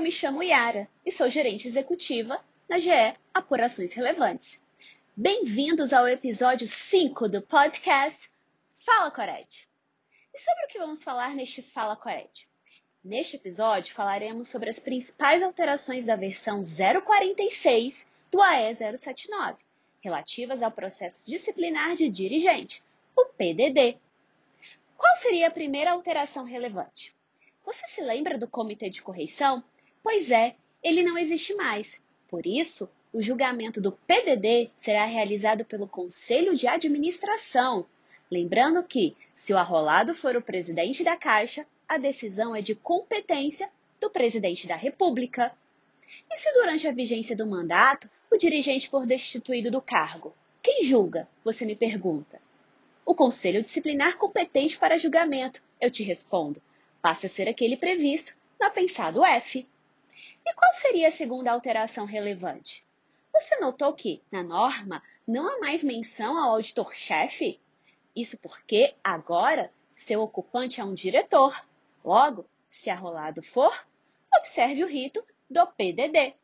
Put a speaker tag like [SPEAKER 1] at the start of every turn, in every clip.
[SPEAKER 1] Eu me chamo Yara e sou gerente executiva na GE Apurações Relevantes. Bem-vindos ao episódio 5 do podcast Fala Cored. E sobre o que vamos falar neste Fala Cored? Neste episódio falaremos sobre as principais alterações da versão 046 do AE 079, relativas ao processo disciplinar de dirigente, o PDD. Qual seria a primeira alteração relevante? Você se lembra do comitê de correição? Pois é, ele não existe mais. Por isso, o julgamento do PDD será realizado pelo Conselho de Administração. Lembrando que, se o arrolado for o presidente da Caixa, a decisão é de competência do presidente da República. E se durante a vigência do mandato o dirigente for destituído do cargo? Quem julga? Você me pergunta. O Conselho Disciplinar competente para julgamento, eu te respondo, passa a ser aquele previsto no apensado F. E qual seria a segunda alteração relevante? Você notou que, na norma, não há mais menção ao auditor-chefe? Isso porque, agora, seu ocupante é um diretor. Logo, se arrolado for, observe o rito do PDD.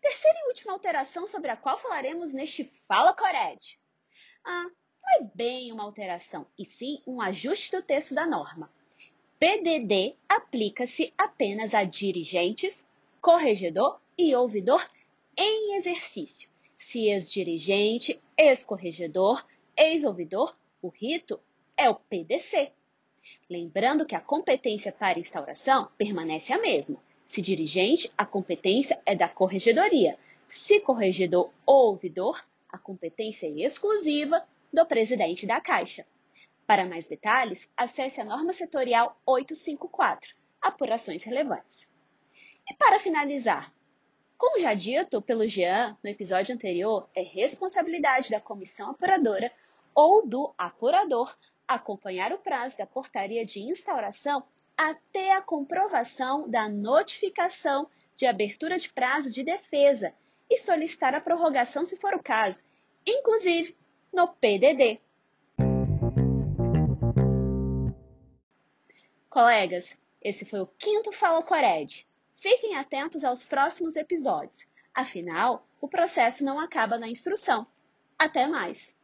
[SPEAKER 1] Terceira e última alteração sobre a qual falaremos neste Fala Cored. Ah, não é bem uma alteração, e sim um ajuste do texto da norma. PDD aplica-se apenas a dirigentes, corregedor e ouvidor em exercício. Se ex-dirigente, ex-corregedor, ex-ouvidor, o rito é o PDC. Lembrando que a competência para instauração permanece a mesma. Se dirigente, a competência é da corregedoria. Se corregedor ou ouvidor, a competência é exclusiva do presidente da Caixa. Para mais detalhes, acesse a norma setorial 854, apurações relevantes. E para finalizar, como já dito pelo Jean no episódio anterior, é responsabilidade da comissão apuradora ou do apurador acompanhar o prazo da portaria de instauração até a comprovação da notificação de abertura de prazo de defesa e solicitar a prorrogação se for o caso, inclusive no PDD. Colegas, esse foi o quinto Fala Cored. Fiquem atentos aos próximos episódios. Afinal, o processo não acaba na instrução. Até mais!